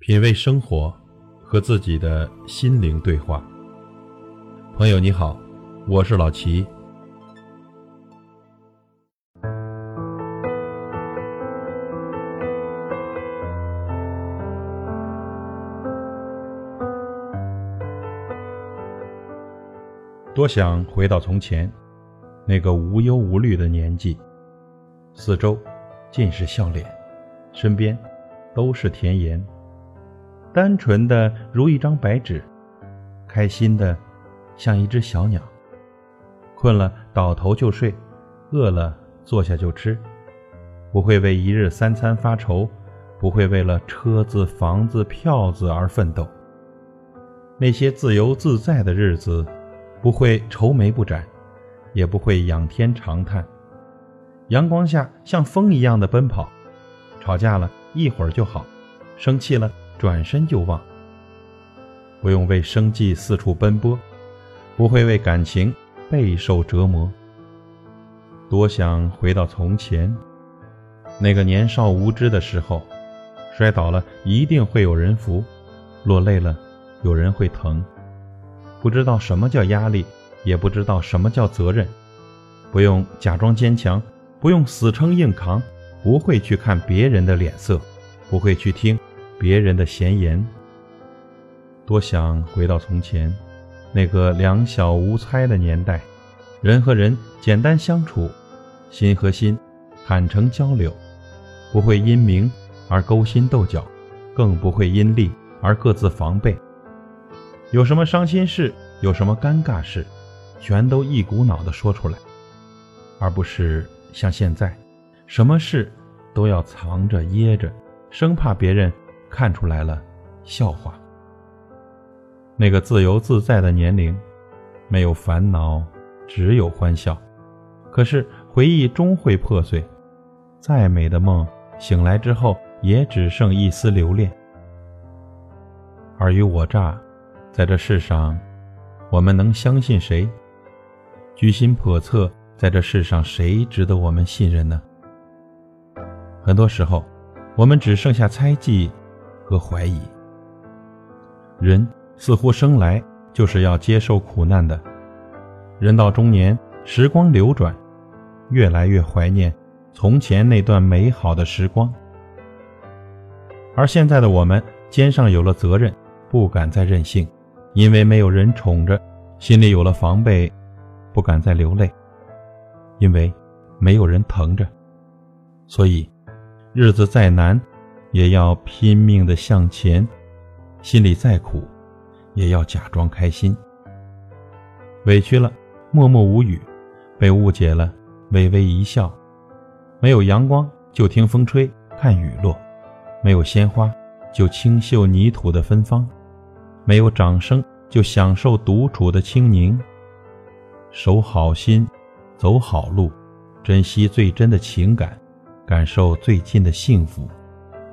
品味生活，和自己的心灵对话。朋友你好，我是老齐。多想回到从前，那个无忧无虑的年纪，四周尽是笑脸，身边都是甜言。单纯的如一张白纸，开心的像一只小鸟。困了倒头就睡，饿了坐下就吃，不会为一日三餐发愁，不会为了车子、房子、票子而奋斗。那些自由自在的日子，不会愁眉不展，也不会仰天长叹。阳光下像风一样的奔跑，吵架了一会儿就好，生气了。转身就忘，不用为生计四处奔波，不会为感情备受折磨。多想回到从前，那个年少无知的时候，摔倒了一定会有人扶，落泪了有人会疼。不知道什么叫压力，也不知道什么叫责任，不用假装坚强，不用死撑硬扛，不会去看别人的脸色，不会去听。别人的闲言，多想回到从前，那个两小无猜的年代，人和人简单相处，心和心坦诚交流，不会因名而勾心斗角，更不会因利而各自防备。有什么伤心事，有什么尴尬事，全都一股脑的说出来，而不是像现在，什么事都要藏着掖着，生怕别人。看出来了，笑话。那个自由自在的年龄，没有烦恼，只有欢笑。可是回忆终会破碎，再美的梦，醒来之后也只剩一丝留恋。尔虞我诈，在这世上，我们能相信谁？居心叵测，在这世上，谁值得我们信任呢？很多时候，我们只剩下猜忌。和怀疑，人似乎生来就是要接受苦难的。人到中年，时光流转，越来越怀念从前那段美好的时光。而现在的我们，肩上有了责任，不敢再任性，因为没有人宠着；心里有了防备，不敢再流泪，因为没有人疼着。所以，日子再难。也要拼命的向前，心里再苦，也要假装开心。委屈了，默默无语；被误解了，微微一笑。没有阳光，就听风吹，看雨落；没有鲜花，就清秀泥土的芬芳；没有掌声，就享受独处的清宁。守好心，走好路，珍惜最真的情感，感受最近的幸福。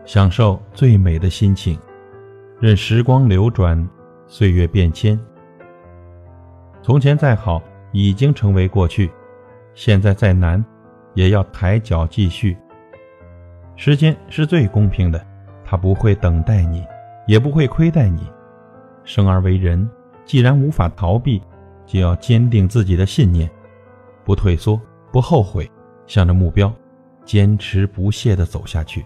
享受最美的心情，任时光流转，岁月变迁。从前再好，已经成为过去；现在再难，也要抬脚继续。时间是最公平的，它不会等待你，也不会亏待你。生而为人，既然无法逃避，就要坚定自己的信念，不退缩，不后悔，向着目标，坚持不懈地走下去。